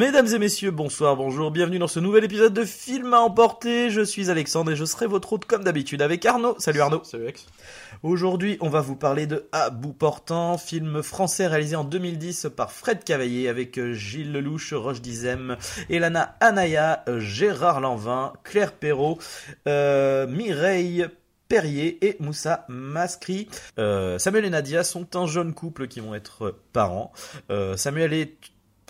Mesdames et messieurs, bonsoir, bonjour, bienvenue dans ce nouvel épisode de Film à emporter. Je suis Alexandre et je serai votre hôte comme d'habitude avec Arnaud. Salut Arnaud. Salut Alex. Aujourd'hui, on va vous parler de À bout portant, film français réalisé en 2010 par Fred Cavaillé avec euh, Gilles Lelouch, Roche Dizem, Elana Anaya, euh, Gérard Lanvin, Claire Perrault, euh, Mireille Perrier et Moussa Maskri. Euh, Samuel et Nadia sont un jeune couple qui vont être parents. Euh, Samuel est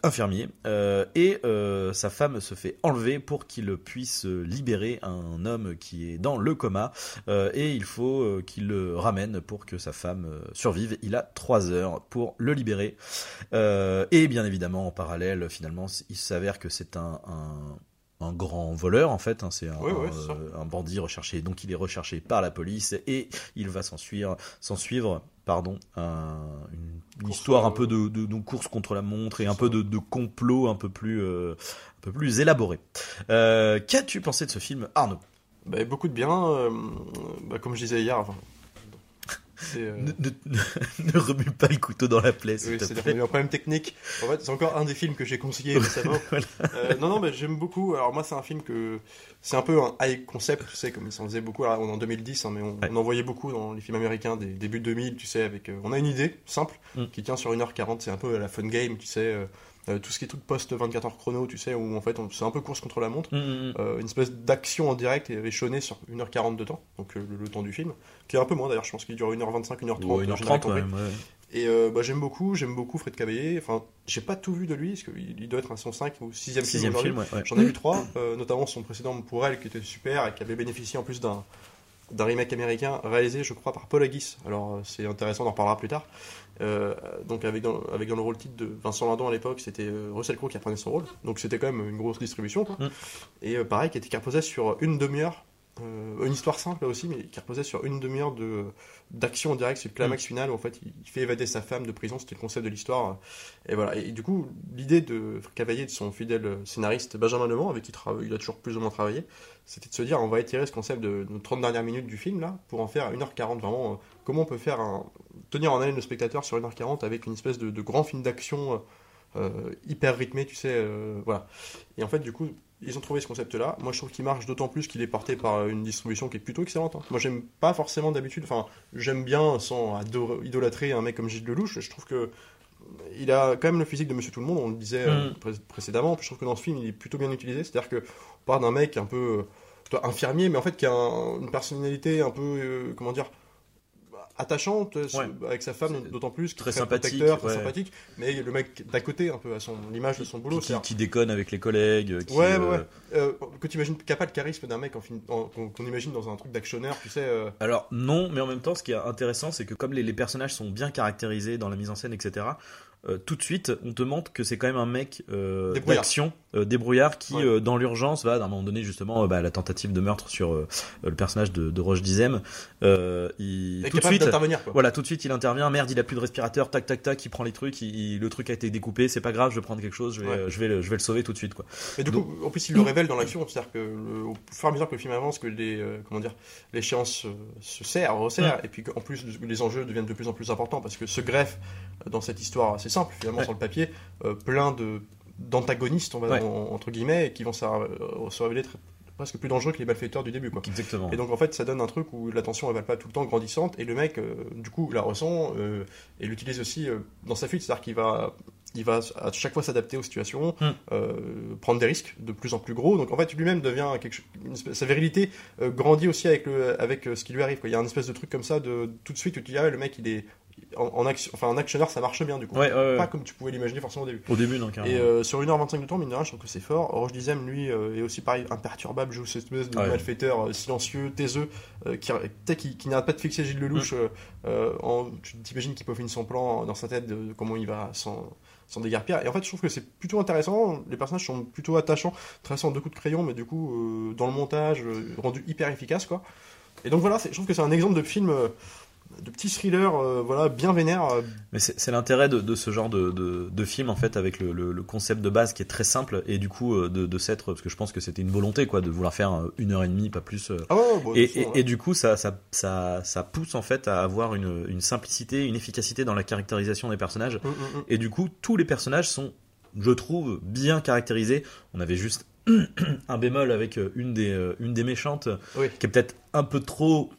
infirmier euh, et euh, sa femme se fait enlever pour qu'il puisse libérer un homme qui est dans le coma euh, et il faut qu'il le ramène pour que sa femme survive. Il a trois heures pour le libérer et bien évidemment en parallèle finalement il s'avère que c'est un un grand voleur en fait, hein, c'est un, ça. un- un bandit recherché, donc il est recherché par la police et il va s'en suivre, s'en suivre pardon, un- une, histoire un euh, peu de, de, de course contre la montre et un peu de, de complot un peu plus, euh, un peu plus élaboré. Euh, Qu'as-tu pensé de ce film, Arnaud? Bah, beaucoup de bien. euh, bah, comme je disais hier, enfin, euh, ne, ne- ne remue pas le couteau dans la plaie, oui, eu un problème technique. En fait, c'est encore un des films que j'ai conseillé récemment. Voilà. Euh, non, non, mais j'aime beaucoup. Alors moi, c'est un film que c'est un peu un high concept, tu sais, comme ils s'en faisaient beaucoup. Alors, on est en 2010, hein, mais on, Ouais. on en voyait beaucoup dans les films américains des débuts 2000, tu sais, avec. euh, on a une idée simple Mm. qui tient sur 1h40. C'est un peu la fun game, tu sais. Euh, euh, tout ce qui est truc post 24 heures chrono, tu sais, où en fait, c'est un peu course contre la montre. Mm, mm, mm. Euh, une espèce d'action en direct et échelonnée sur 1h40 de temps, donc euh, le, le temps du film, qui est un peu moins d'ailleurs, je pense qu'il dure 1h25, 1h30. Ouais, euh, 1h30 général quand même, ouais. Et euh, bah, j'aime beaucoup, j'aime beaucoup Fred Cavaillé. Enfin, j'ai pas tout vu de lui, parce qu'il il doit être à son 5 ou 6 film film, ouais. ouais. J'en ai vu 3, notamment son précédent pour elle qui était super et qui avait bénéficié en plus d'un d'un remake américain réalisé, je crois, par Paul Haggis. Alors euh, c'est intéressant, on en reparlera plus tard. Euh, donc avec dans, avec dans le rôle titre de Vincent Lindon à l'époque, c'était euh, Russell Crowe qui apprenait son rôle. Donc c'était quand même une grosse distribution. Quoi. Mm. Et euh, pareil, qui était qui reposait sur une demi-heure, euh, une histoire simple là aussi, mais qui reposait sur une demi-heure de d'action en direct, c'est le climax final où en fait il, fait évader sa femme de prison, c'était le concept de l'histoire. Et voilà. Et, du coup, l'idée de Cavaillé, de son fidèle scénariste Benjamin Lemont, avec qui il a toujours plus ou moins travaillé, c'était de se dire on va étirer ce concept de nos 30 dernières minutes du film là pour en faire 1h40 vraiment. euh, comment on peut faire un, tenir en haleine le spectateur sur 1h40 avec une espèce de, de grand film d'action euh, hyper rythmé, tu sais, voilà. Et en fait, du coup, ils ont trouvé ce concept-là. Moi, je trouve qu'il marche d'autant plus qu'il est porté par une distribution qui est plutôt excellente. hein. Moi, j'aime pas forcément d'habitude, enfin, j'aime bien sans idolâtrer un mec comme Gilles Lelouch. Je trouve que il a quand même le physique de Monsieur Tout le Monde, on le disait euh, Mm. pré- précédemment. Puis je trouve que dans ce film, il est plutôt bien utilisé. C'est-à-dire que on parle d'un mec un peu euh, toi, infirmier, mais en fait qui a un- une personnalité un peu, euh, comment dire, attachante euh, Ouais. avec sa femme, d'autant plus, est très sympathique, protecteur, très ouais. sympathique. Mais le mec d'à côté, un peu à son l'image de son boulot. Qui, déconne avec les collègues. Qui, Ouais, ouais, euh, ouais. Euh, que tu imagines, qui a pas le charisme d'un mec qu'on imagine dans un truc d'actionneur, tu sais. euh, Alors non, mais en même temps, ce qui est intéressant, c'est que comme les, les personnages sont bien caractérisés dans la mise en scène, etc., euh, tout de suite, on te montre que c'est quand même un mec euh, Débrouillard. d'action, euh, débrouillard, qui Ouais. dans l'urgence va, à un moment donné, justement, bah, la tentative de meurtre sur le personnage de, de Roche Dizem. Il, tout de suite, d'intervenir, quoi. voilà, tout de suite, il intervient. Merde, il a plus de respirateur. Tac, tac, tac. Il prend les trucs. il- il- le truc a été découpé. C'est pas grave. Je vais prendre quelque chose. Je vais, Ouais. je vais, le, je vais le sauver tout de suite, quoi. Mais du coup, en plus, il le révèle dans l'action, c'est-à-dire que le- au fur et à mesure que le film avance, que les, comment dire, l'échéance se serre, resserre, et puis qu'en plus les enjeux deviennent de plus en plus importants parce que se greffe dans cette histoire assez simple, finalement Ouais. sur le papier, euh, plein de d'antagonistes, on va Ouais. en- entre guillemets, et qui vont se, euh, se révéler très- presque plus dangereux que les malfaiteurs du début, quoi. Exactement. Et donc en fait ça donne un truc où la tension elle va pas tout le temps grandissante et le mec euh, du coup la ressent et l'utilise aussi dans sa fuite, c'est-à-dire qu'il va il va à chaque fois s'adapter aux situations, Hmm. euh, prendre des risques de plus en plus gros. Donc en fait lui-même devient quelque chose, espèce- sa virilité euh, grandit aussi avec le avec euh, ce qui lui arrive. quoi. Il y a un espèce de truc comme ça de tout de suite où tu dis ah le mec il est en, en action, enfin en actionneur ça marche bien du coup. Ouais, ouais, ouais. Pas comme tu pouvais l'imaginer forcément au début. Au début, non, carrément. Et euh, sur 1h25 de temps, mine de rien, je trouve que c'est fort. Roche Dizem, lui, euh, est aussi pareil, imperturbable, joue cette espèce de Ouais. malfaiteur euh, silencieux, taiseux, qui, qui, qui n'arrête pas de fixer Gilles Lelouch. en, tu t'imagines qu'il peaufine son plan dans sa tête de, comment il va s'en s'en dégarpir. Et en fait, je trouve que c'est plutôt intéressant. Les personnages sont plutôt attachants, tracés en deux coups de crayon, mais du coup, euh, dans le montage, euh, rendu hyper efficace, quoi. Et donc voilà, je trouve que c'est un exemple de film, euh, de petit thriller, euh, voilà, bien vénère. euh, Mais c'est l'intérêt de, de ce genre de, de, de film en fait avec le, le, le concept de base qui est très simple et du coup euh, de, s'être parce que je pense que c'était une volonté quoi de vouloir faire une heure et demie pas plus Ah ouais, ouais, bon, et, façon, et du coup ça, ça, ça, ça pousse en fait à avoir une, une simplicité une efficacité dans la caractérisation des personnages hum, hum, hum. et du coup tous les personnages sont je trouve bien caractérisés on avait juste un bémol avec une des, une des méchantes Oui. qui est peut-être un peu trop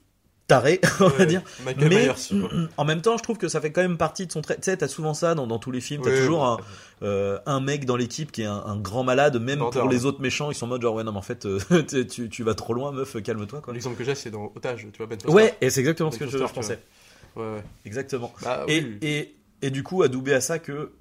tarée on va dire mais Myers, quoi. en même temps, je trouve que ça fait quand même partie de son trait. Tu sais, t'as souvent ça dans, dans tous les films. T'as Oui, toujours un, euh, un mec dans l'équipe qui est un, un grand malade, même pour les ouais. autres méchants, ils sont en mode genre ouais non mais en fait euh, tu, vas trop loin, meuf, calme-toi. L'exemple que j'ai, c'est dans Otage, tu vois, Ben Foster. Ouais, et c'est exactement ce Ben que je, Foster, je tu pensais. Ouais. Exactement. Bah, Et, oui. et, et du coup, adoubé à ça que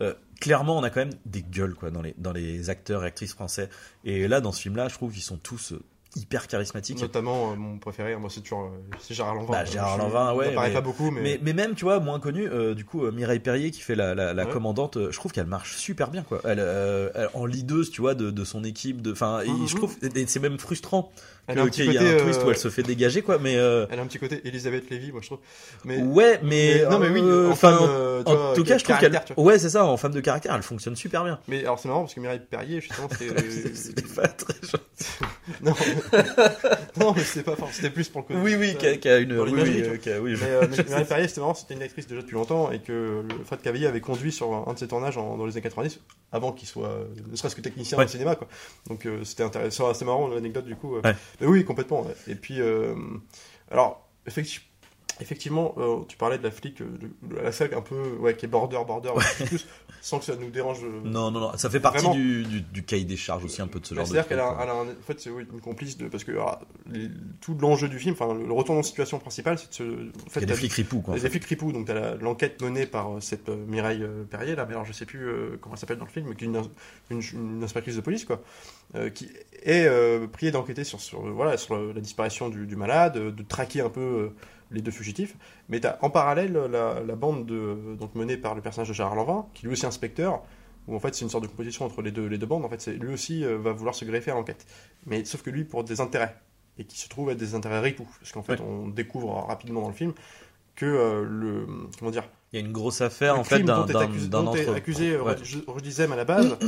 euh, clairement, on a quand même des gueules quoi dans les dans les acteurs et actrices français. Et là, dans ce film-là, je trouve qu'ils sont tous hyper charismatiques. Notamment, euh, mon préféré, moi, c'est toujours euh, c'est Gérard Lanvin. Bah, Gérard Lanvin, ouais, mais- pas beaucoup, mais. Mais, mais même, tu vois, moins connu, euh, du coup, euh, Mireille Perrier qui fait la, la, la Ouais. commandante, je trouve qu'elle marche super bien, quoi. Elle, euh, elle- en leaduse, tu vois, de, de son équipe, de, enfin, Mhm. je trouve, et c'est même frustrant a qu'il y côté, ait un twist où elle se fait dégager, quoi. Mais euh, Elle a un petit côté Elisabeth Lévy, moi, je trouve. Mais. ouais, mais, non, mais oui, en enfin, en tout cas, je trouve qu'elle, ouais, c'est ça, en femme de caractère, elle fonctionne super bien. Mais alors, c'est marrant parce que Mireille Perrier, justement. C'était pas très gentil. non, non, mais c'était pas fort, c'était plus pour le côté. Oui, oui, qui a, une, oui, oui, euh, a- oui, je- Mais, euh, mais Mireille Perrier, c'était marrant, c'était une actrice déjà depuis longtemps et que le Fred Cavalier avait conduit sur un de ses tournages en- dans les années 90, avant qu'il soit euh, ne serait-ce que technicien Ouais. au cinéma, quoi. Donc c'était intéressant, assez marrant l'anecdote du coup. Ouais. Mais oui, complètement. Et puis, alors, effecti- effectivement, euh, tu parlais de la flic, euh, de, de la sac un peu, ouais, qui est border, border, plus, sans que ça nous dérange. euh, Non, non, non, ça fait partie du, du, du cahier des charges aussi un peu de ce bah, genre de C'est-à-dire qu'elle a, quoi. elle a un- en fait, c'est oui, une complice de. Parce que alors, les- tout l'enjeu du film, enfin, le, retournement de situation principal, c'est de se. En Il y a des flics ripoux, quoi. des flics ripoux, donc t'as l'enquête menée par euh, cette Mireille Perrier, là, mais alors je sais plus comment elle s'appelle dans le film, mais qui est une, une, une inspectrice de police, quoi, qui est euh, priée d'enquêter sur, sur, euh, voilà, sur le- la disparition du, du malade, euh, de traquer un peu euh, les deux fugitifs, mais t'as en parallèle la, la bande de, donc menée par le personnage de Gérard Lanvin, qui lui aussi est inspecteur, où en fait c'est une sorte de compétition entre les deux, les deux bandes, en fait lui aussi euh, va vouloir se greffer à l'enquête, mais sauf que lui pour des intérêts, et qui se trouve être des intérêts ripoux, parce qu'en fait Ouais. on découvre rapidement dans le film que euh, le comment dire Il y a une grosse affaire, en fait, d'un accusé, dont entre. accusé Ouais. Rodizem à la base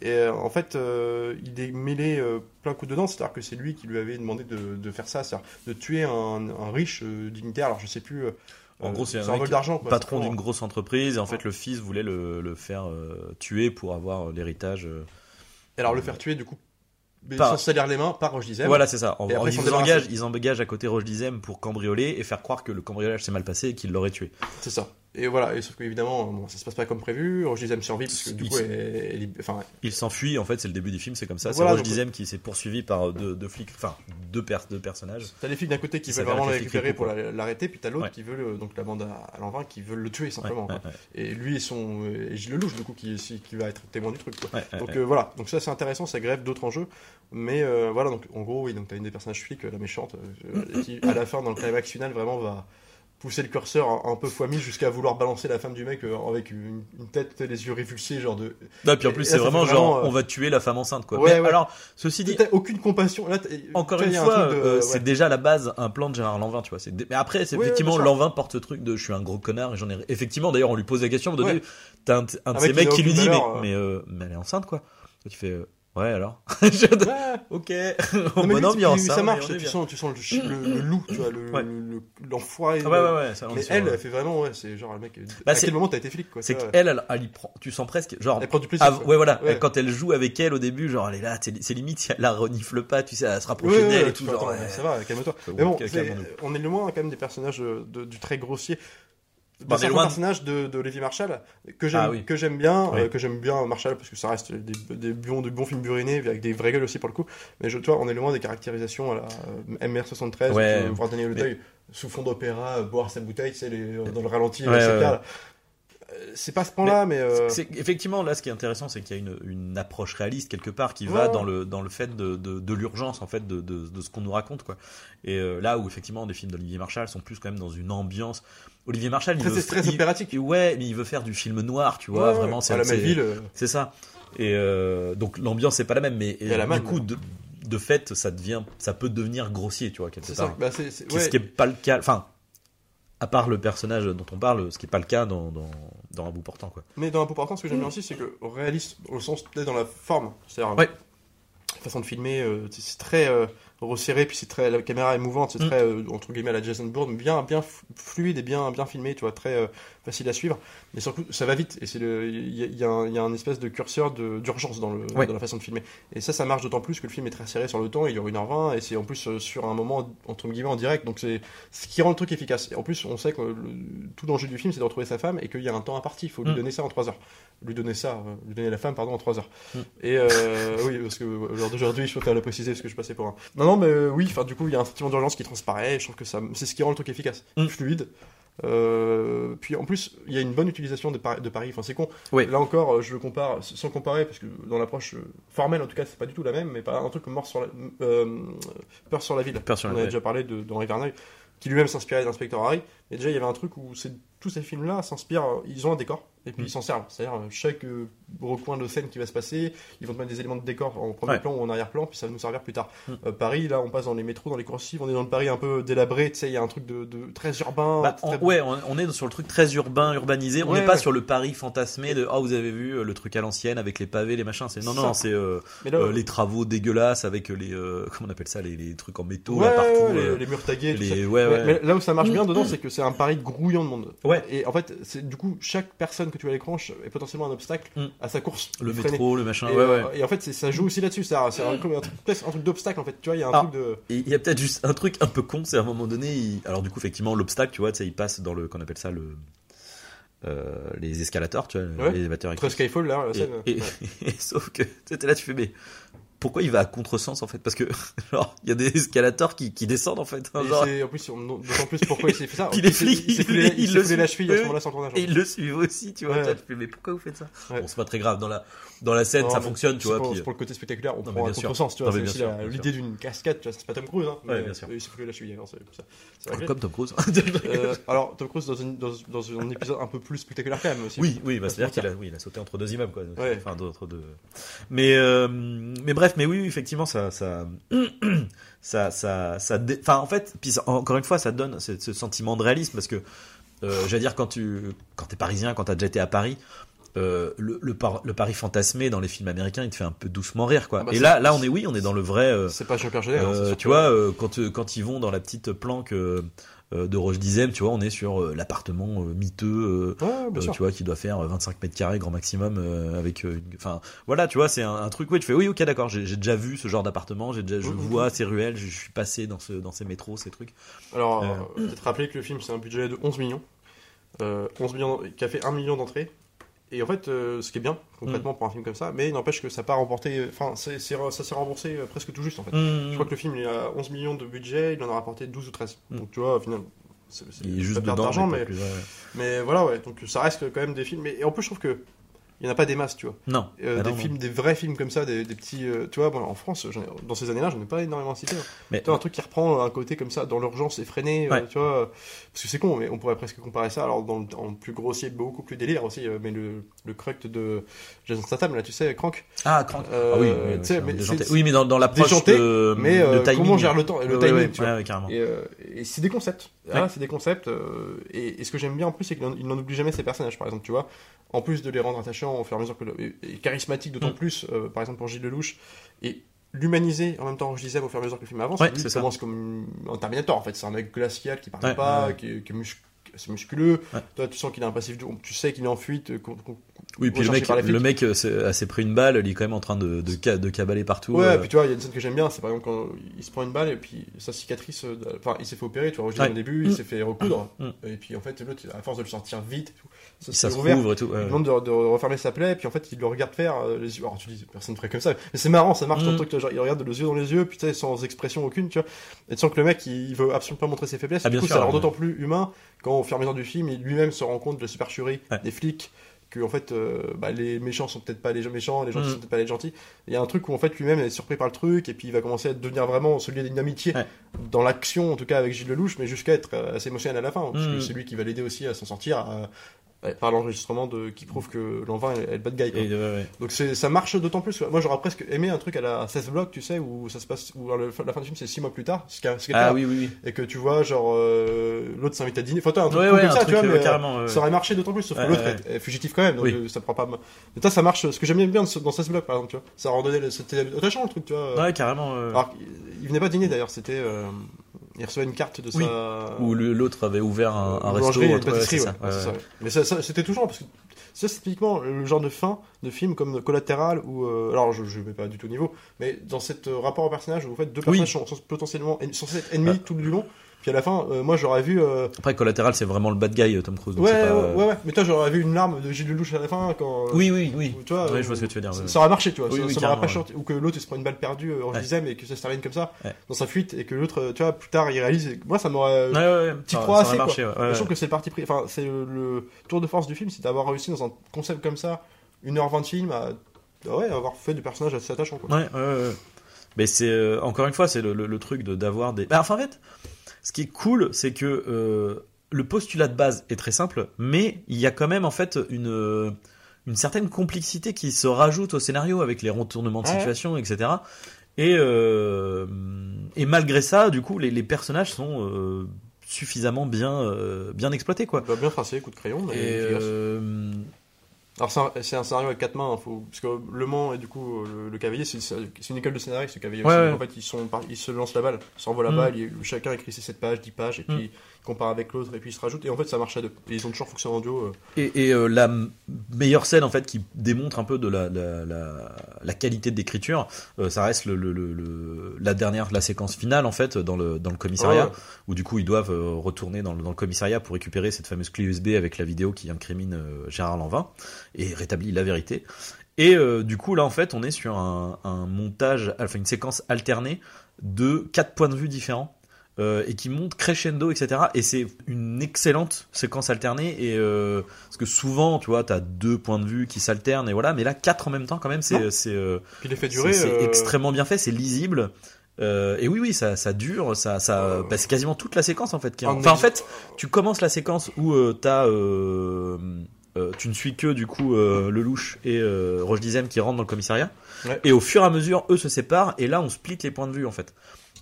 et euh, en fait euh, il est mêlé euh, plein coup dedans c'est-à-dire que c'est lui qui lui avait demandé de, de faire ça c'est-à-dire de tuer un, un riche euh, dignitaire alors je sais plus En gros, c'est un vol d'argent patron d'une grosse entreprise et en fait le fils voulait le, le faire tuer pour avoir l'héritage. Et alors le faire tuer du coup mais Par- sans salir les mains par Rodizem Voilà, c'est ça. En- après, ils, engagent, ils engagent à côté Roche Dizem pour cambrioler et faire croire que le cambriolage s'est mal passé et qu'il l'aurait tué. c'est ça et voilà et sauf qu'évidemment bon, ça se passe pas comme prévu Rodizem survit parce que du Il coup se- elle, elle est- enfin Il s'enfuit, en fait, c'est le début du film, c'est comme ça. C'est Roche Dizem qui s'est poursuivi par deux, deux flics, enfin deux, deux personnages. T'as les flics d'un côté qui veulent vraiment flics récupérer pour la- l'arrêter, puis t'as l'autre Ouais. qui veut le- donc la bande à, à l'envin qui veulent le tuer simplement. ouais, quoi. ouais, Et lui et son et Gilles Lelouch du coup qui, qui va être témoin du truc. Quoi. Donc euh, voilà, donc ça c'est intéressant, ça grève d'autres enjeux, mais euh, voilà donc en gros oui donc t'as une des personnages flics, euh, la méchante, euh, qui à la fin dans le climax final vraiment va pousser le curseur un, un peu fois mille jusqu'à vouloir balancer la femme du mec euh, avec une, une tête, les yeux révulsés genre de. Non, puis en plus, c'est vraiment genre, euh, on va tuer la femme enceinte, quoi. Ouais, Mais ouais. alors, ceci dit, T'as aucune compassion. Là, Encore une un fois, euh, ouais. c'est déjà à la base un plan de Gérard Lanvin, tu vois. dé- Mais après, c'est effectivement. Lanvin porte ce truc de je suis un gros connard et j'en ai. Effectivement, d'ailleurs, on lui pose la question. donné, Ouais. T'as un, un de ces mec mecs qui lui dit mais, mais, euh, mais elle est enceinte quoi. Tu fais ouais alors. Ouais. ok. Non, Bonne ambiance. hein, ça mais marche, tu sens, tu sens le, chi- le, le loup, tu vois, le, Ouais. le- l'enfoiré. Ah ouais ouais ouais. Ça, Mais elle, elle fait vraiment, ouais, c'est genre le mec. Bah, à c'est- quel moment t'as été flic, quoi c'est qu'elle, elle, elle y prend. Tu sens presque genre. Elle prend du plaisir. Ah, ouais voilà, Ouais. quand elle joue avec elle au début, genre elle est là, c'est limite si elle la renifle pas, tu sais, elle se rapproche Ouais, d'elle ouais, et tout, genre. ouais. ça va, calme-toi. Ouais, Mais bon, on est loin quand même des personnages euh, du très grossier. Bah, Des on est certains de- personnages de, de Levi Marshall que j'aime Ah oui. que j'aime bien, Oui. euh, que j'aime bien Marshall parce que ça reste des, des bons, des bons films burinés avec des vraies gueules aussi pour le coup. Mais je, tu vois, on est loin des caractérisations à la euh, MR73 où Ouais. voir Daniel Mais- Auteuil sous fond d'opéra euh, boire sa bouteille, sais, les- dans le ralenti, Ouais. C'est pas ce point-là, mais. euh, effectivement, là, ce qui est intéressant, c'est qu'il y a une, une approche réaliste quelque part qui va dans le dans le fait de, de, de l'urgence en fait de, de, ce qu'on nous raconte quoi. Et euh, là où effectivement des films d'Olivier Marshall sont plus quand même dans une ambiance. Olivier Marshall, il veut, très il- opératique. ouais, mais il veut faire du film noir, tu vois, Ouais, vraiment. C'est c'est- euh, ça. Et euh, donc l'ambiance c'est pas la même, mais et la du coup de, de fait ça devient, ça peut devenir grossier, tu vois quelque part. ça. Bah, ouais. Ce qui est pas le cas. Enfin, à part le personnage dont on parle, ce qui est pas le cas dans dans, dans un bout portant quoi. Mais dans un peu portant, ce que j'aime bien aussi, c'est que réaliste, au sens peut-être dans la forme. C'est-à-dire, Ouais. la façon de filmer, euh, c'est c'est très euh, resserré, puis c'est très, la caméra est mouvante, c'est Mm. très, euh, entre guillemets, à la Jason Bourne, bien, bien fluide et bien, bien filmé, tu vois, très euh, facile à suivre. Mais surtout, ça va vite, et c'est le, il y, a- il y a un- il y a un espèce de curseur de- d'urgence dans, le, Ouais. dans la façon de filmer. Et ça, ça marche d'autant plus que le film est très serré sur le temps, il dure 1h20, et c'est en plus euh, sur un moment, entre guillemets, en direct, donc c'est ce qui rend le truc efficace. Et en plus, on sait que le- tout l'enjeu du film, c'est de retrouver sa femme, et qu'il y a un temps imparti, il faut lui Mm. donner ça en 3 heures. Lui donner ça, euh, lui donner la femme, pardon, en 3 heures. Mm. Et oui, parce que lors d'aujourd'hui, je préfère le préciser parce que je passais pour un. Non, non, mais euh, oui, enfin, du coup, il y a un sentiment d'urgence qui transparaît. et Je trouve que ça, c'est ce qui rend le truc efficace, Mm. fluide. Euh, puis en plus, il y a une bonne utilisation de, Paris. De Paris. Enfin, c'est con. Oui. Là encore, euh, je le compare sans comparer parce que dans l'approche euh, formelle, en tout cas, c'est pas du tout la même. Mais pas un truc comme Mort sur la, euh, Peur sur la ville. Peur sur la On avait déjà parlé de Verneuil, qui lui-même s'inspirait d'Inspecteur Harry. Et déjà, il y avait un truc où tous ces films-là s'inspirent. Ils ont un décor et puis Mm. ils s'en servent. C'est-à-dire euh, chaque euh, recoin de scène qui va se passer, ils vont te mettre des éléments de décor en premier Ouais. plan ou en arrière-plan, puis ça va nous servir plus tard. Mm. Euh, Paris, là, on passe dans les métros, dans les coursives, on est dans le Paris un peu délabré. Tu sais, il y a un truc de, de très urbain. Bah, on- ouais, on, on est sur le truc très urbain, urbanisé. On Ouais, n'est pas ouais. sur le Paris fantasmé de oh vous avez vu le truc à l'ancienne avec les pavés, les machins. C'est non non, c'est euh, les travaux dégueulasses avec les comment on appelle ça les, les trucs en métaux là partout. les, les murs tagués. les- ouais. Mais, mais là où ça marche bien dedans, c'est que c'est un Paris grouillant de monde. Ouais. Et en fait, c'est du coup, chaque personne que tu as à l'écran est potentiellement un obstacle Mm. à sa course. le Freiner. métro, le machin. Et, ouais, euh, ouais. et en fait, c'est- ça joue aussi là-dessus. C'est un, c'est un, truc, d'obstacle en fait. Tu vois, il y a un Ah. truc de. Et il y a peut-être juste un truc un peu con, c'est à un moment donné, il- alors du coup effectivement l'obstacle, tu vois, tu il passe dans le qu'on appelle ça le euh, les escalators, tu vois, Ouais. les élévateurs Très. Skyfall là, la Et, scène. et- Ouais. et sauf que t'étais là, tu fais mais pourquoi il va à contresens en fait? Parce que genre il y a des escalateurs qui, qui descendent en fait. hein, genre, en plus, d'autant plus pourquoi il s'est fait ça. Plus, il- flics, il il le foulé la cheville à ce moment-là sans tournage. et ils le suivent aussi, tu vois. Ouais. Tu mais pourquoi vous faites ça? Ouais. Bon, c'est pas très grave dans la dans la scène, Non, ça fonctionne, tu vois. Pour, puis- c'est pour le côté spectaculaire, on Non, prend un contresens, tu vois. C'est aussi l'idée d'une cascade, tu vois. C'est pas Tom Cruise, hein. Ouais, bien sûr. Il s'est foulé la cheville, c'est réglé. comme Tom Cruise. Euh, alors, Tom Cruise dans, un épisode un peu plus spectaculaire quand même aussi. Oui, oui, bah, c'est-à-dire qu'il a, il sauté entre deux immeubles, quoi. Enfin, entre deux. Mais, euh, mais bref, mais oui, oui, effectivement, ça, ça, ça, ça, ça dé- enfin, en fait, puis encore une fois, ça donne ce, ce sentiment de réalisme parce que, euh, j'allais dire, quand tu, quand t'es parisien, quand t'as déjà été à Paris, euh, le, le, par- le Paris fantasmé dans les films américains, il te fait un peu doucement rire, quoi. Ah bah, Et là, là, on est, oui, on est dans le vrai, euh, C'est pas Jean-Pierre hein, euh, tu vois, euh, quand, quand ils vont dans la petite planque de Roche Dizem, tu vois, on est sur euh, l'appartement euh, miteux, euh, Ouais, bien euh, sûr. tu vois, qui doit faire 25 mètres carrés grand maximum, euh, avec, euh, une- enfin, voilà, tu vois, c'est un, un truc où tu fais, oui, ok, d'accord, j'ai déjà vu ce genre d'appartement, j'ai déjà, je Mhm. vois ces ruelles, je, je suis passé dans ce, dans ces métros, ces trucs. Alors, Euh, euh, peut-être rappeler que le film, c'est un budget de 11 millions. Euh, 11 millions, qui a fait 1 million d'entrées. Et en fait, euh, ce qui est bien, concrètement, Mm. pour un film comme ça, mais il n'empêche que ça n'a pas remporté. Enfin, ça s'est remboursé euh, presque tout juste, en fait. Mm. Je crois que le film, il a 11 millions de budget, il en a rapporté 12 ou 13. Mm. Donc, tu vois, au final, c'est juste d'argent, mais, mais, ouais, mais voilà, ouais. Donc, ça reste quand même des films. Mais, et en plus, je trouve que. Il n'y en a pas des masses, tu vois. Non, Euh, Ah des non, non. films, des vrais films comme ça, des, des petits. euh, tu vois, bon, en France, ai- dans ces années-là, j'en ai pas énormément cité. hein. Mais Tu vois, un truc qui reprend un côté comme ça, dans l'urgence effrénée, euh, Ouais. tu vois. Parce que c'est con, mais on pourrait presque comparer ça, alors dans en plus grossier, beaucoup plus délire aussi, mais le, le cruct de Jason Statham, là, tu sais, Crank. Ah, Crank. Ah oui, mais Oui, dans, dans l'approche de, Mais de timing. comment on gère le temps, le timing, ouais, tu vois. ouais, ouais, carrément. Et, et c'est des concepts. Ah, c'est des concepts. et, et ce que j'aime bien en plus, c'est qu'il n'en- il n'en oublie jamais ses personnages, par exemple, tu vois. En plus de les rendre attachants au fur et à mesure que. le- et, charismatiques d'autant Mm. plus, euh, par exemple pour Gilles Lelouch. Et l'humaniser en même temps, je disais, au fur et à mesure que le film avance. Ouais, lui, il ça. commence comme un Terminator, en fait. C'est un mec glacial qui parle Ouais, pas, ouais. qui, est- qui est mus- c'est musculeux. Ouais. Toi, tu sens qu'il a un passif, tu sais qu'il est en fuite, euh, Oui, puis le mec, le mec euh, s'est- pris une balle, il est quand même en train de, de, ca- de cabaler partout. Ouais, euh. puis tu vois, il y a une scène que j'aime bien, c'est par exemple quand il se prend une balle et puis sa cicatrice, enfin il s'est fait opérer, tu vois, Ouais. au début, Mm. il s'est fait recoudre, Mm. et puis en fait l'autre, à force de le sortir vite, ça, ça se ouvert. et tout. Il ouais. demande de, de refermer sa plaie, puis en fait il le regarde faire euh, les yeux. Alors tu dis, personne ne ferait comme ça, mais c'est marrant, ça marche Mm. vois, genre, il regarde les yeux dans les yeux, puis sans expression aucune, tu vois, et tu sens que le mec il veut absolument pas montrer ses faiblesses, Ah, du bien coup sûr, ça rend ouais. d'autant plus humain quand au fur et à mesure du film, il lui-même se rend compte de la supercherie Ouais. des flics. Que en fait, euh, bah, les méchants sont peut-être pas les méchants, les gentils Mm. sont peut-être pas les gentils. Il y a un truc où en fait lui-même est surpris par le truc et puis il va commencer à devenir vraiment celui d'une amitié Ouais. dans l'action en tout cas avec Gilles Lelouch, mais jusqu'à être euh, assez émotionnel à la fin parce Mm. que c'est lui qui va l'aider aussi à s'en sortir à- par l'enregistrement de qui prouve que l'envin est, est le bad guy. quoi. Et, ouais, ouais. Donc ça marche d'autant plus. Moi j'aurais presque aimé un truc à la 16 block, tu sais, où ça se passe où la fin du film c'est 6 mois plus tard, ce qui ce Ah oui, oui, oui. et que tu vois genre euh, l'autre s'invite à dîner. Enfin toi un truc Ouais, comme un ça, truc, tu vois, mais, euh, ça aurait marché d'autant plus, sauf que l'autre est, est fugitif quand même, donc euh, ça prend pas. Mais toi, ça marche. Ce que j'aime bien dans 16 blocs, par exemple, tu vois, ça rendait, c'était attachant le truc, tu vois. Ouais, carrément. Alors, il- il venait pas dîner d'ailleurs, c'était, il recevait une carte de Oui. sa. Où le- l'autre avait ouvert un, un resto. une pâtisserie, ouais. Ouais, ça, ouais. Mais ça, ça- c'était toujours parce que ça, c'est typiquement le genre de fin de film comme Collatéral ou euh, alors je, je vais pas du tout au niveau, mais dans cet euh, rapport au personnage où en fait deux Oui. personnages sont, sont potentiellement en- censés être ennemis Ouais. tout du long, puis à la fin, euh, moi j'aurais vu. euh, Après, Collatéral, c'est vraiment le bad guy, euh, Tom Cruise. donc ouais, pas- ouais, ouais, ouais, mais toi j'aurais vu une larme de Gilles Lelouch à la fin quand. Oui, oui, oui. Tu vois, Ouais, je vois ce que tu veux dire. Ça, aurait marché, tu vois. Oui, ça oui, ça m'aurait pas chanté. Ou que l'autre il se prend une balle perdue en Ouais. disait mais que ça se termine comme ça dans sa fuite et que l'autre, tu vois, plus tard il réalise. et- Moi ça m'aurait. Ouais, ouais, ouais. T'y Ça- crois ça assez, aurait quoi. marché, ouais, ouais, Je trouve que c'est le parti pris. Enfin, c'est le, le tour de force du film, c'est d'avoir réussi dans un concept comme ça, 1h20 de film, à ouais, avoir fait du personnage assez attachant. Quoi. Ouais, ouais, ouais. Mais c'est euh, encore une fois, c'est le, le- le truc de d'avoir des. Bah, enfin, en fait, ce qui est cool, c'est que euh, le postulat de base est très simple, mais il y a quand même en fait une euh, une certaine complexité qui se rajoute au scénario avec les retournements de Ouais. situation, etc. Et euh, et malgré ça, du coup, les, les personnages sont euh, suffisamment bien euh, bien exploités, quoi. Bah, bien tracé, coup de crayon. Mais Et Alors c'est un, scénario avec quatre mains, hein, faut... parce que Le Mans et du coup le, le Cavalier, c'est une école de scénaristes, le Cavalier Ouais. En fait, ils, sont, ils se lancent la balle, ils s'envoient la Mm. balle, chacun écrit ses 7 pages, 10 pages, et puis Mm. Ils comparent avec l'autre, et puis ils se rajoutent, et en fait ça marche à deux. Et ils ont toujours fonctionné en duo. euh. Et, et, euh, la meilleure scène en fait qui démontre un peu de la, la, la, la qualité de d'écriture, euh, ça reste le, le, la dernière, la séquence finale en fait dans le, dans le commissariat, Ouais. où du coup ils doivent retourner dans le, dans le commissariat pour récupérer cette fameuse clé USB avec la vidéo qui incrimine Gérard Lanvin et rétablit la vérité. Et du coup là en fait on est sur un, un montage, enfin une séquence alternée de quatre points de vue différents. Euh, et qui monte crescendo, etc. Et c'est une excellente séquence alternée. Et euh, parce que souvent, tu vois, t'as deux points de vue qui s'alternent et voilà. Mais là, quatre en même temps, quand même, c'est euh, c'est- c'est euh, extrêmement bien fait, c'est lisible. Euh, et oui, oui, ça, ça dure, ça, ça, Euh, bah, c'est quasiment toute la séquence en fait. qui Enfin, en ex- fait, tu commences la séquence où euh, t'as, euh, euh, tu ne suis que du coup euh, Lelouch et euh, Roche Dizem qui rentrent dans le commissariat. Ouais. Et au fur et à mesure, eux se séparent et là, on split les points de vue en fait.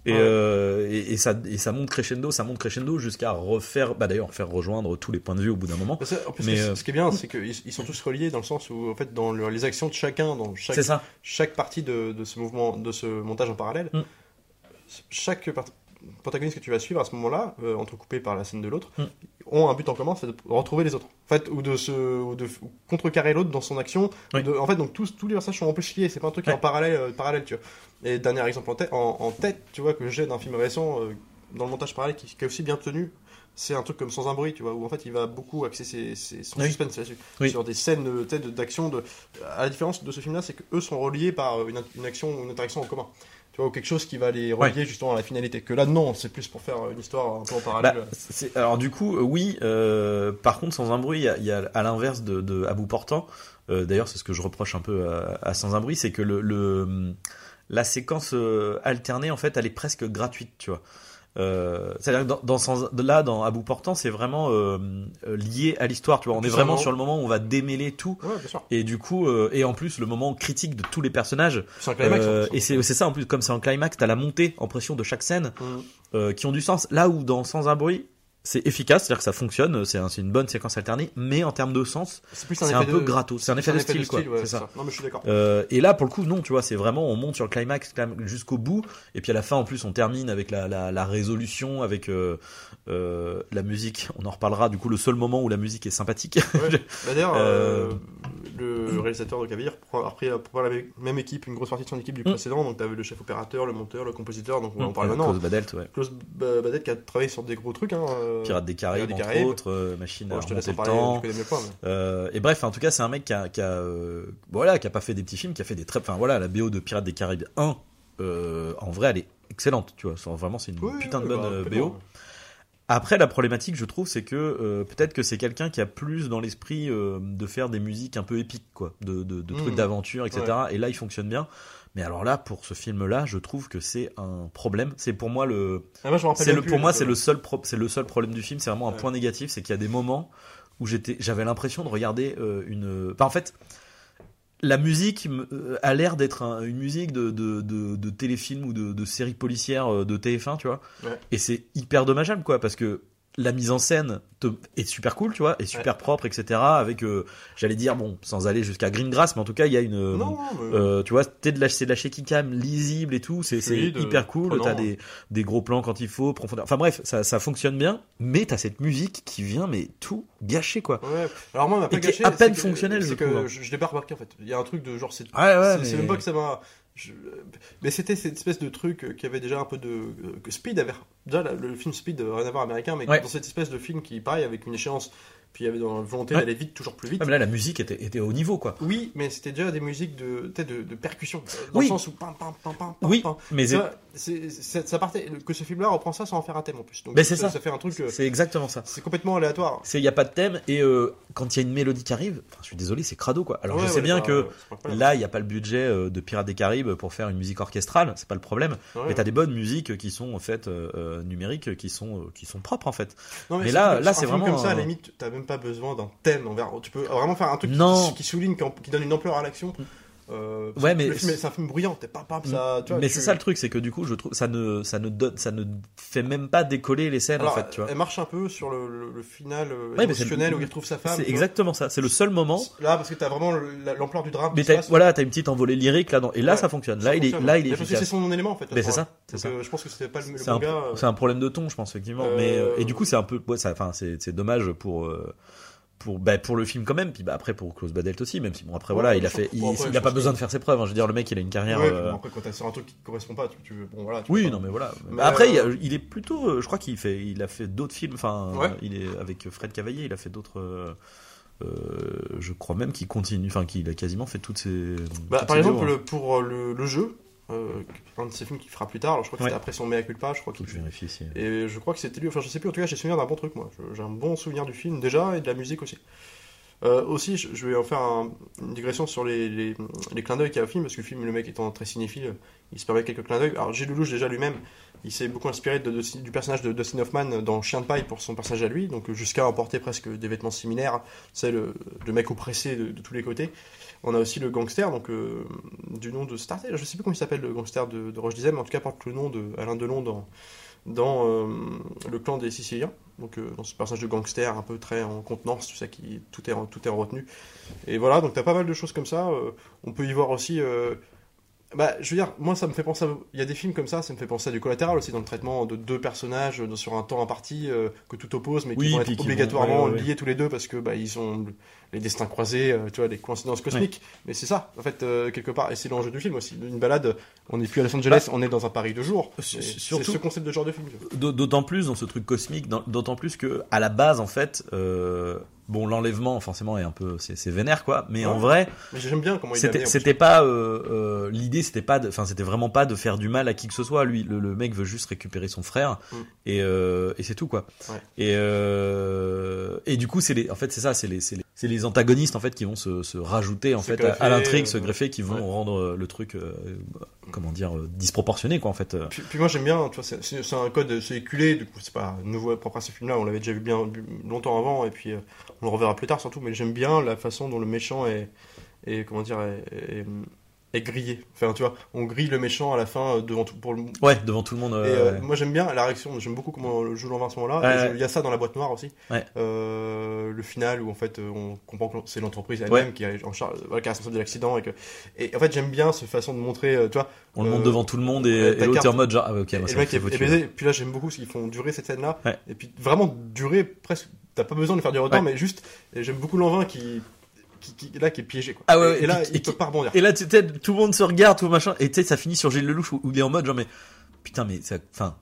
Et, Ouais. euh, et, et ça, et ça monte crescendo, ça monte crescendo jusqu'à refaire, bah d'ailleurs, faire rejoindre tous les points de vue au bout d'un moment. Mais ça, en plus, Mais, ce- euh, ce qui est bien, c'est qu'ils ils sont tous reliés dans le sens où, en fait, dans le- les actions de chacun, dans chaque, ça. chaque partie de, de ce mouvement, de ce montage en parallèle, Mm. chaque part- protagoniste que tu vas suivre à ce moment-là, euh, entrecoupé par la scène de l'autre, Mm. ont un but en commun, c'est de retrouver les autres. En fait, ou de se, ou de ou contrecarrer l'autre dans son action. ou Oui. de- en fait, donc tous, tous les personnages sont en plus liés. C'est pas un truc qui est en parallèle, euh, parallèle, tu vois. Et dernier exemple en tête, en, en tête, tu vois, que j'ai d'un film récent euh, dans le montage parallèle qui, qui est aussi bien tenu. C'est un truc comme Sans un bruit, tu vois, où en fait il va beaucoup axer ses, ses- son Oui. suspense là-dessus. Oui. Sur des scènes de- d'action. De... À la différence de ce film-là, c'est qu'eux sont reliés par une, une action ou une interaction en commun. Tu vois, ou quelque chose qui va les relier justement à la finalité. Que là, non, c'est plus pour faire une histoire un peu en Bah, parallèle. alors du coup, euh, oui. euh, par contre, sans un bruit, il y a, y a à l'inverse de, de à bout portant. euh, D'ailleurs, c'est ce que je reproche un peu à, à sans un bruit, c'est que le, le la séquence euh, alternée, en fait, elle est presque gratuite, tu vois. Euh, C'est-à-dire que dans, dans là, dans à bout portant, c'est vraiment euh, euh, lié à l'histoire, tu vois. On est vraiment sur le moment où on va démêler tout. Ouais, bien sûr. Et du coup, euh, et en plus, le moment critique de tous les personnages. C'est un climax. Euh, hein, et c'est c'est ça en plus, comme c'est en climax, t'as la montée en pression de chaque scène Mm. euh, qui ont du sens. Là où dans Sans un bruit, c'est efficace, c'est-à-dire que ça fonctionne, c'est un- une bonne séquence alternée, mais en termes de sens, C'est un peu gratos. C'est un effet de style, quoi. ouais, C'est ça. Non, mais je suis d'accord. Euh, et là, pour le coup, non, tu vois, c'est vraiment, on monte sur le climax jusqu'au bout, et puis à la fin, en plus, on termine avec la, la, la résolution, avec euh, euh, la musique. On en reparlera. Du coup, le seul moment où la musique est sympathique. Ouais. Bah, D'ailleurs, le réalisateur de Cavalier a repris la même- équipe, une grosse partie de son équipe du Mm. précédent. Donc, tu avais le chef opérateur, le monteur, le compositeur. Donc, on en parle maintenant. Klaus Badelt, ouais. Klaus Ba- Badette qui a travaillé sur des gros trucs. Hein, Pirates des Caraïbes, Pirates des entre autres, euh, machine bon, à je te le parler, temps. mais- Euh, et bref, en tout cas, c'est un mec qui a, qui a, euh, voilà, qui a pas fait des petits films, qui a fait des très, enfin voilà, la BO de Pirates des Caraïbes 1, euh, en vrai, elle est excellente, tu vois. Vraiment, c'est une Oui, putain de oui, bonne bah, euh. BO. Après, la problématique, je trouve, c'est que euh, peut-être que c'est quelqu'un qui a plus dans l'esprit euh, de faire des musiques un peu épiques, quoi, de, de, de trucs d'aventure, etc. Et là, il fonctionne bien. Mais alors là, pour ce film-là, je trouve que c'est un problème. C'est pour moi le, Ah, moi, c'est le, pour moi, c'est le seul, c'est le seul problème du film. C'est vraiment un Ouais. point négatif, c'est qu'il y a des moments où j'étais, j'avais l'impression de regarder euh, une. Enfin, en fait, la musique euh, a l'air d'être un- une musique de, de, de, de téléfilm ou de, de série policière euh, de TF1, tu vois. Ouais. Et c'est hyper dommageable, quoi, parce que la mise en scène te- est super cool, tu vois, est super propre, etc. Avec, euh, j'allais dire, bon, sans aller jusqu'à Greengrass, mais en tout cas, il y a une. euh, Non, mais- euh, tu vois, t'es de la, c'est de la shaky cam lisible et tout, c'est c'est Fluide, hyper cool. T'as des, des gros plans quand il faut, profondeur. Enfin bref, ça, ça fonctionne bien, mais t'as cette musique qui vient, mais tout gâcher quoi. Ouais. Alors moi, on m'a pas Et qui est gâché. à peine c'est fonctionnel, je c'est trouve. hein. Je, je l'ai pas remarqué en fait. Il y a un truc de genre, c'est. Ouais, ouais, c'est- c'est mais- même pas que ça m'a. Je- Mais c'était cette espèce de truc euh, qui avait déjà un peu de. euh, que Speed avait. Déjà, le film Speed, euh, rien à voir américain, mais Ouais. dans cette espèce de film qui, pareil, avec une échéance, puis il y avait dans la volonté Ouais. d'aller vite, toujours plus vite. Ah, mais là, la musique était, était au niveau quoi. Oui, mais c'était déjà des musiques de, de, de percussion. Dans Oui. le sens où. Pam, pam, Oui, mais ça partait. Que ce film-là reprend ça sans en faire un thème en plus. Donc Mais c'est ça. Ça fait un truc. euh, c'est exactement ça. C'est complètement aléatoire. C'est il y a pas de thème et euh, quand il y a une mélodie qui arrive, enfin, je suis désolé, c'est crado quoi. Alors Ouais, je sais ouais, bien bah, que là, il y a pas le budget euh, de Pirates des Caraïbes pour faire une musique orchestrale, c'est pas le problème. Ouais. Mais t'as des bonnes musiques qui sont en fait numériques, qui sont qui sont propres en fait. Non, Mais là- là, c'est vraiment comme ça, à la limite, t'as même pas besoin d'un thème. envers- Tu peux vraiment faire un truc qui- Non. Qui, souligne, qui, qui donne une ampleur à l'action. Euh, Ouais, mais- c'est un film bruyant. T'es pas, pas ça. Tu vois, mais tu- c'est ça le truc, c'est que du coup, je trouve ça ne ça ne donne ça ne fait même pas décoller les scènes Alors, en fait, tu vois. Elle marche un peu sur le, le- le final euh, Ouais, émotionnel où il retrouve sa femme. C'est exactement ça. C'est le seul moment. Là, parce que t'as vraiment le- la- l'ampleur du drame. Mais passe. voilà, t'as une petite envolée lyrique là, dedans et là Ouais, ça fonctionne. Ça Là, il est là, il est que c'est efficace. son élément en fait. Mais ce c'est ça, c'est Donc, ça. euh, je pense que c'était pas le, le C'est un, bon gars. c'est un problème de ton, je pense effectivement. Mais et du coup, c'est un peu, enfin, c'est dommage pour. Pour, bah, pour le film quand même, puis bah, après pour Klaus Badelt aussi, même si bon après Ouais, voilà, il a fait, il, après, a pas besoin que- de faire ses preuves. hein. Je veux dire, le mec, il a une carrière. Ouais, euh, bon, après, quand t'as sur un truc qui correspond pas, tu, tu- bon voilà. tu Oui, non pas- mais voilà. Mais, après, euh, il est plutôt, euh, je crois qu'il fait, il a fait d'autres films. Enfin, Ouais. il est avec Fred Cavaillé, il a fait d'autres. euh, je crois même qu'il continue, enfin qu'il a quasiment fait toutes ses. Bah, toutes par ses exemple, vidéos, hein. pour le, le jeu, euh, un de ces films qu'il fera plus tard, alors je crois que Ouais. c'était après son Mea Culpa, je crois qu'il je vérifie ici. Et je crois que c'était lui, enfin je sais plus, en tout cas j'ai souvenir d'un bon truc moi. J'ai un bon souvenir du film déjà et de la musique aussi. Euh, aussi, je, je vais en faire un- une digression sur les, les, les clins d'œil qu'il y a au film, parce que le film, le mec étant très cinéphile, il se permet quelques clins d'œil. Alors Gilles Lelouch déjà lui-même, il s'est beaucoup inspiré de, de- du personnage de Dustin Hoffman dans Chien de paille pour son personnage à lui, donc jusqu'à emporter presque des vêtements similaires. C'est le, le mec oppressé de, de tous les côtés. On a aussi le gangster, donc euh, du nom de Star, je sais plus comment il s'appelle le gangster de, Roche Dizem, mais en tout cas porte le nom de Delon dans, dans euh, le clan des Siciliens, donc euh, dans ce personnage de gangster un peu très en contenance, tout ça qui tout est en- tout est en retenue. Et voilà, donc t'as pas mal de choses comme ça. on peut y voir aussi. Bah, je veux dire, moi ça me fait penser. à- Il y a des films comme ça, ça me fait penser à du collatéral aussi dans le traitement de deux personnages euh, sur un temps imparti euh, que tout oppose, mais qui Oui, vont être vont- obligatoirement ouais, ouais, ouais. liés tous les deux parce que bah ils ont les destins croisés, euh, tu vois, des coïncidences cosmiques. Mais c'est ça, en fait, quelque part, et c'est l'enjeu du film aussi. Une balade, on n'est plus à Los Angeles, on est dans un Paris de jour. C'est ce concept de genre de film. D'aut- D'autant plus dans ce truc cosmique, d'autant plus que à la base en fait, bon l'enlèvement forcément est un peu, c'est vénère quoi, mais en vrai, j'aime bien comment il est c'était c'était pas euh, euh, l'idée, c'était pas, enfin c'était vraiment pas de faire du mal à qui que ce soit. Lui, le, le mec veut juste récupérer son frère Mm. et, euh, et c'est tout quoi. Ouais. Et et du coup c'est les, en fait c'est ça, c'est les, c'est les, antagonistes en fait qui vont se, se rajouter en fait à- l'intrigue, se greffer, qui vont ouais. rendre le truc, comment dire, disproportionné quoi en fait. Puis, puis moi j'aime bien, tu vois, c'est- un code, c'est éculé, du coup c'est pas nouveau propre à ce film-là, on l'avait déjà vu bien longtemps avant, et puis on le reverra plus tard surtout, mais j'aime bien la façon dont le méchant est, comment dire, est- est grillé. Enfin, tu vois, on grille le méchant à la fin euh, devant tout pour le. Ouais, devant tout le monde. Et, euh, ouais. moi j'aime bien la réaction, j'aime beaucoup comment le joue l'envers à ce moment-là. Ouais, Et je- ouais. Il y a ça dans la boîte noire aussi. Ouais. Euh, le final où en fait on comprend que c'est l'entreprise elle-même qui, est en charge, qui est responsable de l'accident. Et, que... et en fait j'aime bien cette façon de montrer, tu vois. on le monte devant tout le monde et, et l'autre en mode genre, ah, ok, et moi, le ça mec est, est baisé. Puis là j'aime beaucoup ce qu'ils font durer cette scène-là. Ouais. Et puis vraiment durer presque. T'as pas besoin de faire du retard, mais juste. et J'aime beaucoup l'envin qui, qui, qui- là qui est piégé. Quoi. Ah ouais, et, ouais, et là et il et peut qui- pas rebondir. Et là, tu sais, tout le monde se regarde, tout machin, et tu sais, ça finit sur Gilles Lelouch où, où il est en mode genre, mais putain, mais ça, enfin,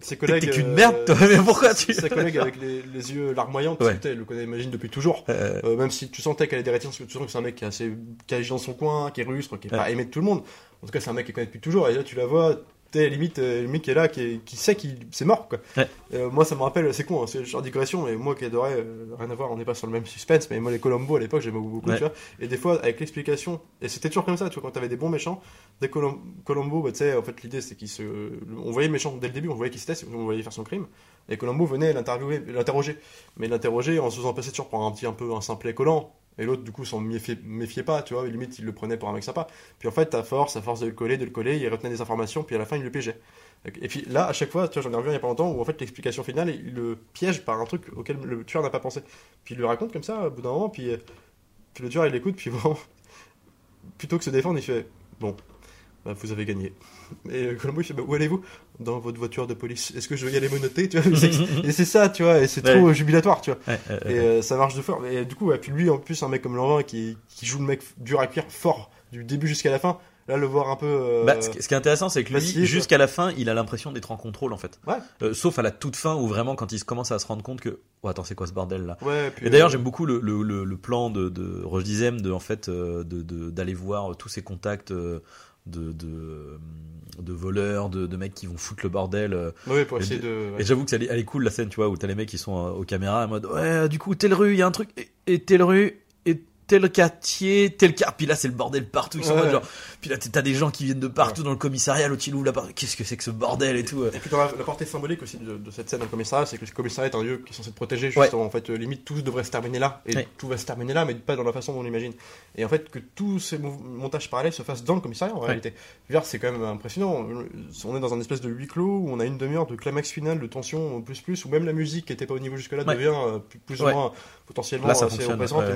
Ses t'es collègues. qu'une euh, merde, toi, mais pourquoi tu. Sa collègue avec les, les yeux larmoyants, Ouais. tu sais, elle le connaît, imagine, depuis toujours. Euh, Euh, même si tu sentais qu'elle des réticences, parce que tu sens que c'est un mec qui est assez qui agit dans son coin, qui est rustre, qui est pas Ouais. aimé de tout le monde. En tout cas, c'est un mec qui connaît depuis toujours. Et là, tu la vois, sais, limite, euh, le mec qui est là, qui, est- qui sait qu'il c'est mort, quoi. Ouais. Euh, moi, ça me rappelle, c'est con, hein, c'est genre digression, mais moi qui adorais, euh, rien à voir, on n'est pas sur le même suspense, mais moi, les Colombo à l'époque, j'aimais beaucoup, Ouais. tu vois. Et des fois, avec l'explication, et c'était toujours comme ça, tu vois, quand t'avais des bons méchants, des Colom- Colombo, bah, tu sais, en fait, l'idée, c'est qu'il se. On voyait le méchant dès le début, on voyait qui c'était, on voyait faire son crime. Et Colombo venait l'interviewer, l'interroger. Mais l'interroger en se faisant passer toujours pour un petit un peu un simple collant. Et l'autre, du coup, s'en méfiait, pas, tu vois, limite, il le prenait pour un mec sympa. Puis en fait, à force, à force de le coller, de le coller, il retenait des informations, puis à la fin, il le piégeait. Et puis là, à chaque fois, tu vois, j'en ai revu il y a pas longtemps, où en fait, l'explication finale, il le piège par un truc auquel le tueur n'a pas pensé. Puis il le raconte comme ça, au bout d'un moment, puis, euh, le tueur, il l'écoute, puis vraiment, plutôt que se défendre, il fait Bon, bah, vous avez gagné. Et euh, Colombo, il fait bah, Où allez-vous? Dans votre voiture de police. Est-ce que je vais y aller tu vois? C'est- Et c'est ça, tu vois, et c'est Ouais. trop jubilatoire, tu vois. ouais, Et euh, ça marche de fort. Et du coup, puis lui, en plus, un mec comme Lanvin qui, qui joue le mec dur à cuire fort du début jusqu'à la fin. Là, le voir un peu. euh, Bah, ce, qui- est intéressant, c'est que lui, jusqu'à la fin, il a l'impression d'être en contrôle en fait. Ouais. Euh, sauf à la toute fin où vraiment, quand il se commence à se rendre compte que, oh attends, c'est quoi ce bordel là? Ouais, Et d'ailleurs, euh, j'aime beaucoup le, le, le, le plan de, de Roche Dizem de en fait de de- d'aller voir tous ses contacts de de, de voleurs, de, de mecs qui vont foutre le bordel. euh. Ouais, pour et essayer de- de. ouais. Et j'avoue que ça, elle est- elle est cool la scène, tu vois, où t'as les mecs qui sont euh, aux caméras en mode ouais, du coup telle rue, il y a un truc et, et telle rue tel quartier, tel car. Puis là, c'est le bordel partout. Ils sont en Ouais. mode genre. Puis là, t'as des gens qui viennent de partout dans le commissariat. L'autre il ouvre la porte. Qu'est-ce que c'est que ce bordel et tout. euh. Et puis dans la, la portée symbolique aussi de, de cette scène dans le commissariat, c'est que le commissariat est un lieu qui est censé te protéger. Ouais. En fait, euh, limite tout devrait se terminer là, et tout va se terminer là, mais pas dans la façon dont on l'imagine. Et en fait, que tous ces montages parallèles se fassent dans le commissariat en réalité. C'est quand même impressionnant. On est dans un espèce de huis clos où on a une demi-heure de climax final, de tension plus plus, où même la musique qui était pas au niveau jusque-là devient euh, plus, ou moins potentiellement Là, ça assez présente ouais,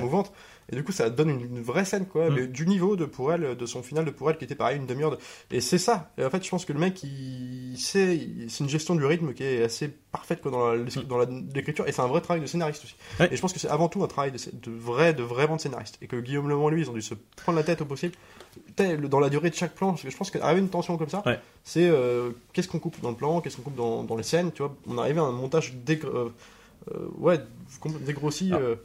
et du coup, ça donne une, une vraie scène, quoi, Mm. mais du niveau de pour elle, de son final de pour elle qui était pareil, une demi-heure. de- Et c'est ça. Et en fait, je pense que le mec, il sait, c'est une gestion du rythme qui est assez parfaite quoi, dans la- l'écriture, et c'est un vrai travail de scénariste aussi. Ouais. Et je pense que c'est avant tout un travail de, de vrai, de vraiment de scénariste. Et que Guillaume Lemont, lui, ils ont dû se prendre la tête au possible. Dans la durée de chaque plan, parce que je pense qu'arriver une tension comme ça, Ouais. c'est euh, qu'est-ce qu'on coupe dans le plan, qu'est-ce qu'on coupe dans, dans les scènes, tu vois. On arrivait à un montage dégr- euh, euh, ouais, dégrossi. Ah. euh,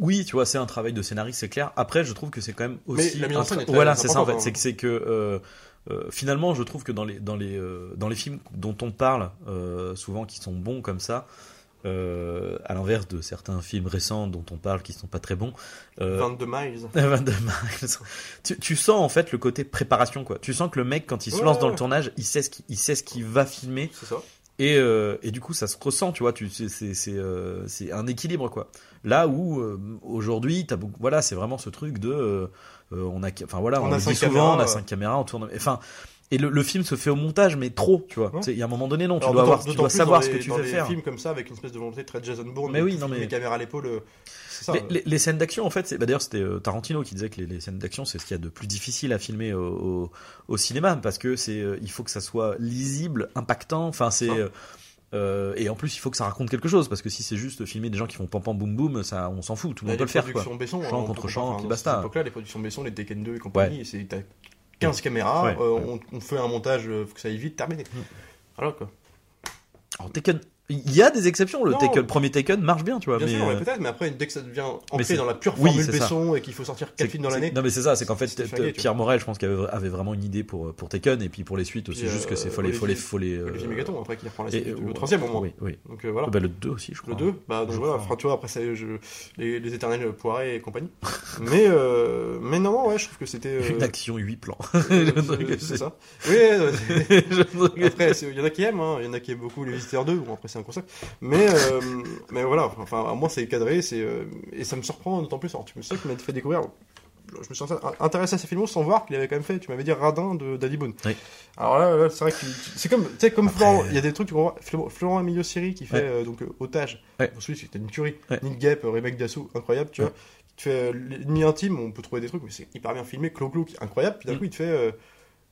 Oui, tu vois, c'est un travail de scénariste, c'est clair. Après, je trouve que c'est quand même aussi. la mise en scène est Voilà, c'est ça en fait. C'est que c'est que euh, euh, finalement, je trouve que dans les dans les euh, dans les films dont on parle souvent qui sont bons comme ça. à l'inverse de certains films récents dont on parle qui sont pas très bons, euh, 22 miles. 22 miles. Tu, tu sens en fait le côté préparation quoi. Tu sens que le mec quand il se Ouais, lance dans ouais. le tournage, il sait ce qu'il il sait ce qu'il va filmer C'est ça. Et, euh, et du coup ça se ressent tu vois. Tu c'est euh, c'est un équilibre quoi. Là où euh, aujourd'hui t'as beaucoup voilà c'est vraiment ce truc de euh, euh, on a enfin voilà On on, a le dit souvent caméras, on a cinq caméras on tourne enfin et le, le film se fait au montage mais trop tu vois. Ouais. C'est- Il y a un moment donné non tu dois avoir tu savoir ce que les- tu les faire. films comme ça avec une espèce de volonté très Jason Bourne. Mais oui, tout non, filmer mais- caméra à l'épaule. euh, ça. Les, euh. les- les scènes d'action, en fait, c'est bah, d'ailleurs c'était euh, Tarantino qui disait que les, les scènes d'action c'est ce qu'il y a de plus difficile à filmer au, au, au cinéma parce que c'est euh, il faut que ça soit lisible, impactant. Enfin c'est euh, et en plus il faut que ça raconte quelque chose parce que si c'est juste filmer des gens qui font pam pam boum boum, ça on s'en fout, tout le Bah, monde peut les le faire quoi. productions Besson, Champ hein, contre enfin, puis basta. Cette époque-là, les productions Besson, les Tekken 2 et compagnie, c'est t'as 15 caméras, Ouais. euh, on, on fait un montage, euh, faut que ça aille vite, terminé. Voilà quoi. Alors Taken, il y a des exceptions. Le Non. Taken, le premier Taken marche bien, tu vois. Bien mais sûr, euh, peut-être, mais après, dès que ça devient ancré dans la pure oui, formule ça. Besson et qu'il faut sortir 4 c'est- films dans l'année. Non mais c'est ça, c'est qu'en fait flingué, tu Pierre Morel, je pense qu'il avait, avait vraiment une idée pour pour Taken et puis pour les suites aussi. Juste que euh, c'est les faut les Olivier- euh, Mégaton, après, qui reprend la suite, euh, le troisième au moins. Oui, oui. Donc euh, voilà. Bah, le 2 aussi, je crois. Le 2, bah donc voilà, tu vois, après c'est je, les, les éternels poirés et compagnie. mais, euh, mais non, ouais, je trouve que c'était. euh, Une action 8 plans. euh, c'est ça. Oui, euh, après, il y en a qui aiment, hein, il y en a qui aiment beaucoup les visiteurs 2, bon après c'est un concept. Mais, euh, mais voilà, enfin, moi c'est cadré, c'est, euh, et ça me surprend d'autant plus. Alors, tu me sais que tu m'as fait découvrir je me suis intéressé à ces films sans voir qu'il avait quand même fait, tu m'avais dit Radin de Daddy Boone. Oui. Alors là, là, c'est vrai que c'est comme, tu sais, comme Florent, il y a des trucs, tu vois, Florent, Emilio Siri qui fait Ouais. euh, donc euh, Otage. Ouais. Pour celui c'était une tuerie. Ouais. Nick Gap, euh, remake d'assaut, incroyable, tu vois. Fait euh, l'ennemi intime, on peut trouver des trucs, mais c'est hyper bien filmé. Clo Clo, qui est incroyable. Puis d'un Mm. coup, il te fait.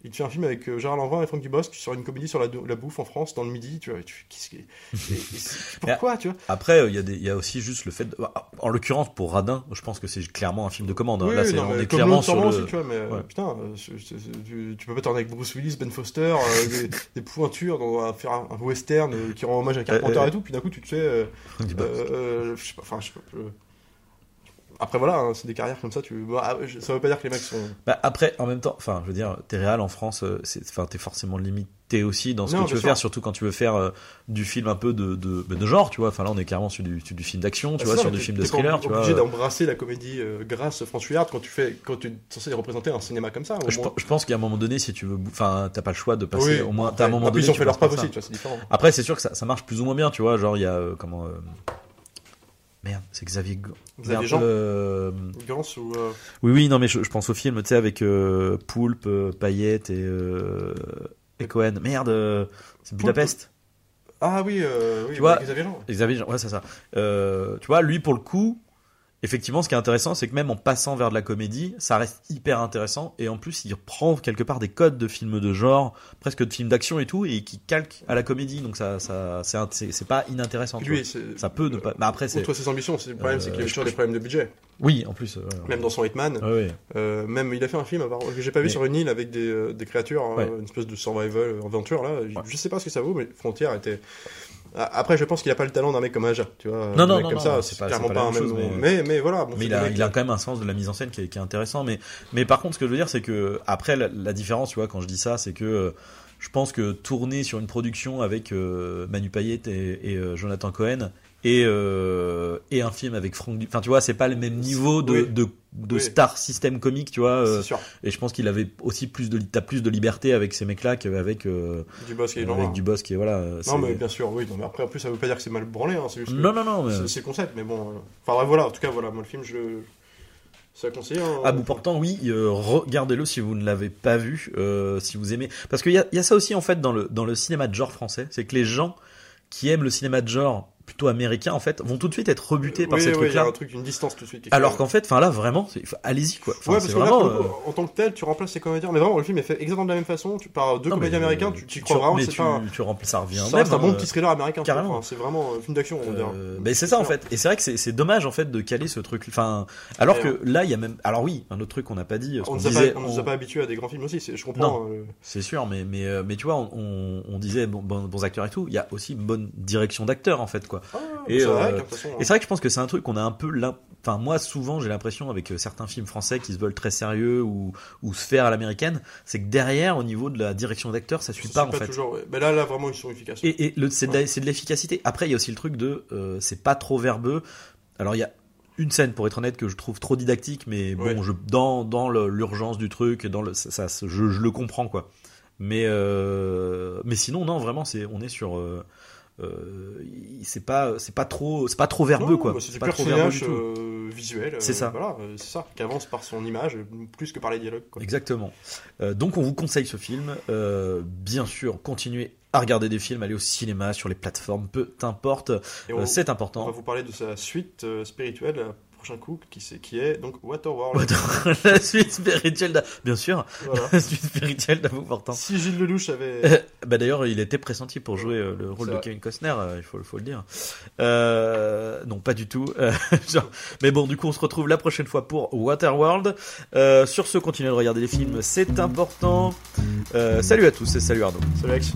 Il te fait un film avec euh, Gérard Lanvin et Franck Dubosc sur une comédie sur la, la bouffe en France dans le midi, tu vois. tu qui- et- et c'est- pourquoi, tu vois? Après, euh, il y, a des- il y a aussi juste le fait. de- bah, En l'occurrence, pour Radin, je pense que c'est clairement un film de commande. hein. Oui, Là, non, on est clairement sur le. aussi, tu vois, mais Ouais. putain, euh, tu, tu peux pas tourner avec Bruce Willis, Ben Foster, euh, des, des pointures, dans, à faire un, un western euh, qui rend hommage à Carpenter Euh, et tout, puis d'un coup tu te fais. je sais pas, enfin, je sais pas. je- Après voilà, hein, c'est des carrières comme ça, tu... bon, ah, ça veut pas dire que les mecs sont. Bah, après, en même temps, enfin, je veux dire, t'es réel en France, euh, enfin, t'es forcément limité aussi dans ce Non, que tu veux sûr. faire, surtout quand tu veux faire euh, du film un peu de, de, bah, de genre, tu vois. Enfin, là, on est clairement sur du, film d'action, tu Ah, vois, sur du film de pas thriller, tu vois. obligé d'embrasser la comédie euh, grasse franchouillarde quand tu fais, quand tu es censé représenter un cinéma comme ça. Je, pense qu'à un moment donné, si tu veux, enfin, t'as pas le choix de passer Oui, au moins, après- t'as un moment donné. ils ont tu fait leur aussi, tu vois, c'est différent. Après, c'est sûr que ça, ça marche plus ou moins bien, tu vois. Genre, il y a euh, comment Merde, c'est Xavier. G- Xavier Jean. euh, Gans ou. euh, Oui, oui, non, mais je, je pense au film, tu sais, avec euh, Poulpe, euh, Payette et, et Cohen. Merde, c'est Budapest. Ah oui, oui, Tu vois, avec Xavier Jean. Xavier, Jean, ouais, c'est ça. Tu vois, lui, pour le coup, effectivement, ce qui est intéressant, c'est que même en passant vers de la comédie, ça reste hyper intéressant. Et en plus, il reprend quelque part des codes de films de genre, presque de films d'action et tout, et qui calque à la comédie. Donc, ça, ça, c'est, pas inintéressant. Lui, Ça peut ne pas. Mais après, c'est. Ses ambitions, c'est le problème, Euh, c'est qu'il a je- toujours des problèmes de budget. Oui, en plus. euh, Même dans son Hitman, ouais, ouais. euh, même il a fait un film que j'ai pas vu Mais- sur une île avec des, euh, des créatures, hein, une espèce de survival euh, aventure là. Je- Ouais. Je sais pas ce que ça vaut, mais Frontier était. Après, je pense qu'il a pas le talent d'un mec comme Aja, tu vois. Non, non, mec non, comme non, ça, c'est clairement pas un même chose, mais... mais voilà, bon, Mais il a, mecs- il a quand même un sens de la mise en scène qui est, qui est intéressant. Mais, mais par contre, ce que je veux dire, c'est que après, la, la différence, tu vois, quand je dis ça, c'est que euh, je pense que tourner sur une production avec euh, Manu Payet et, et, euh, Jonathan Cohen et, euh, et un film avec Franck, Du- enfin, tu vois, c'est pas le même niveau de, Oui. de, de Oui. star système comique, tu vois. euh, c'est sûr. et je pense qu'il avait aussi plus de, t'as plus de liberté avec ces mecs-là qu'avec euh, Du boss qui est avec. Dubosc qui voilà. euh, Non, mais bien sûr, oui. Non, mais après, en plus, ça veut pas dire que c'est mal branlé, hein, c'est juste. que non, non, non, mais- c'est- le concept, mais bon. euh, Enfin, voilà, en tout cas, voilà, moi, le film, je le. C'est à conseiller. hein. À bout portant, oui, euh, regardez-le si vous ne l'avez pas vu, euh, si vous aimez. Parce qu'il y a, y a ça aussi en fait dans le, dans le cinéma de genre français, c'est que les gens qui aiment le cinéma de genre plutôt américain en fait vont tout de suite être rebutés par Oui, ces oui, trucs-là. un truc, une distance tout de suite. Alors qu'en fait, enfin là vraiment, c'est- allez-y quoi. Ouais, c'est parce que vraiment. euh, en tant que tel, tu remplaces ces comédiens. Mais vraiment, le film est fait exactement de la même façon. Tu par deux non, comédiens euh, américains, tu tu crois vraiment c'est tu, un. tu remplis, ça revient reste un bon hein, petit thriller américain. carrément. C'est vraiment un film d'action. Euh, mais c'est ça en fait, et c'est vrai que c'est c'est dommage en fait de caler ce truc. Enfin, alors que là il y a même, alors oui, un autre truc qu'on n'a pas dit, On nous a pas, habitués à des grands films aussi. c'est- Je comprends. euh, C'est sûr, mais, mais, euh, mais tu vois, on, disait bon, bon- bons acteurs et tout, il y a aussi une bonne direction d'acteur en fait, quoi. Ah, Et, c'est vrai, euh, façon, Et c'est vrai que je pense que c'est un truc qu'on a un peu Enfin, moi, souvent, j'ai l'impression avec euh, certains films français qui se veulent très sérieux ou, ou se faire à l'américaine, c'est que derrière, au niveau de la direction d'acteur, ça suit pas en fait. toujours. ouais. Mais là, là, vraiment, ils sont efficaces. Et, c'est de, l'efficacité. Après, il y a aussi le truc de euh, c'est pas trop verbeux. Alors, il y a une scène, pour être honnête, que je trouve trop didactique, mais bon, Ouais. je, dans, dans l'urgence du truc, dans le, ça, ça- je, je le comprends, quoi. Mais, euh, mais sinon, non, vraiment, c'est, on est sur. Euh, euh, c'est pas, c'est pas trop, c'est pas trop verbeux, Non, quoi. bah, c'est du pas pur trop euh, visuel. C'est euh, ça. Voilà, c'est ça. Qui avance par son image, plus que par les dialogues. Quoi. Exactement. Donc on vous conseille ce film. Bien sûr, continuez à regarder des films, aller au cinéma, sur les plateformes, peu importe. On, c'est on va important. vous parler de sa suite spirituelle, le prochain coup, qui, c'est- qui est donc Waterworld. la suite spirituelle, d'A- bien sûr, Voilà. la suite spirituelle d'Amour Portant. Si Gilles Lelouch avait. Euh, bah d'ailleurs, il était pressenti pour jouer euh, le rôle de vrai. Kevin Costner, euh, il faut, faut le dire. Euh, non, pas du tout. Genre- mais bon, du coup, on se retrouve la prochaine fois pour Waterworld. Sur ce, continuez de regarder les films, c'est important. Salut à tous et salut Arnaud. Salut Alex.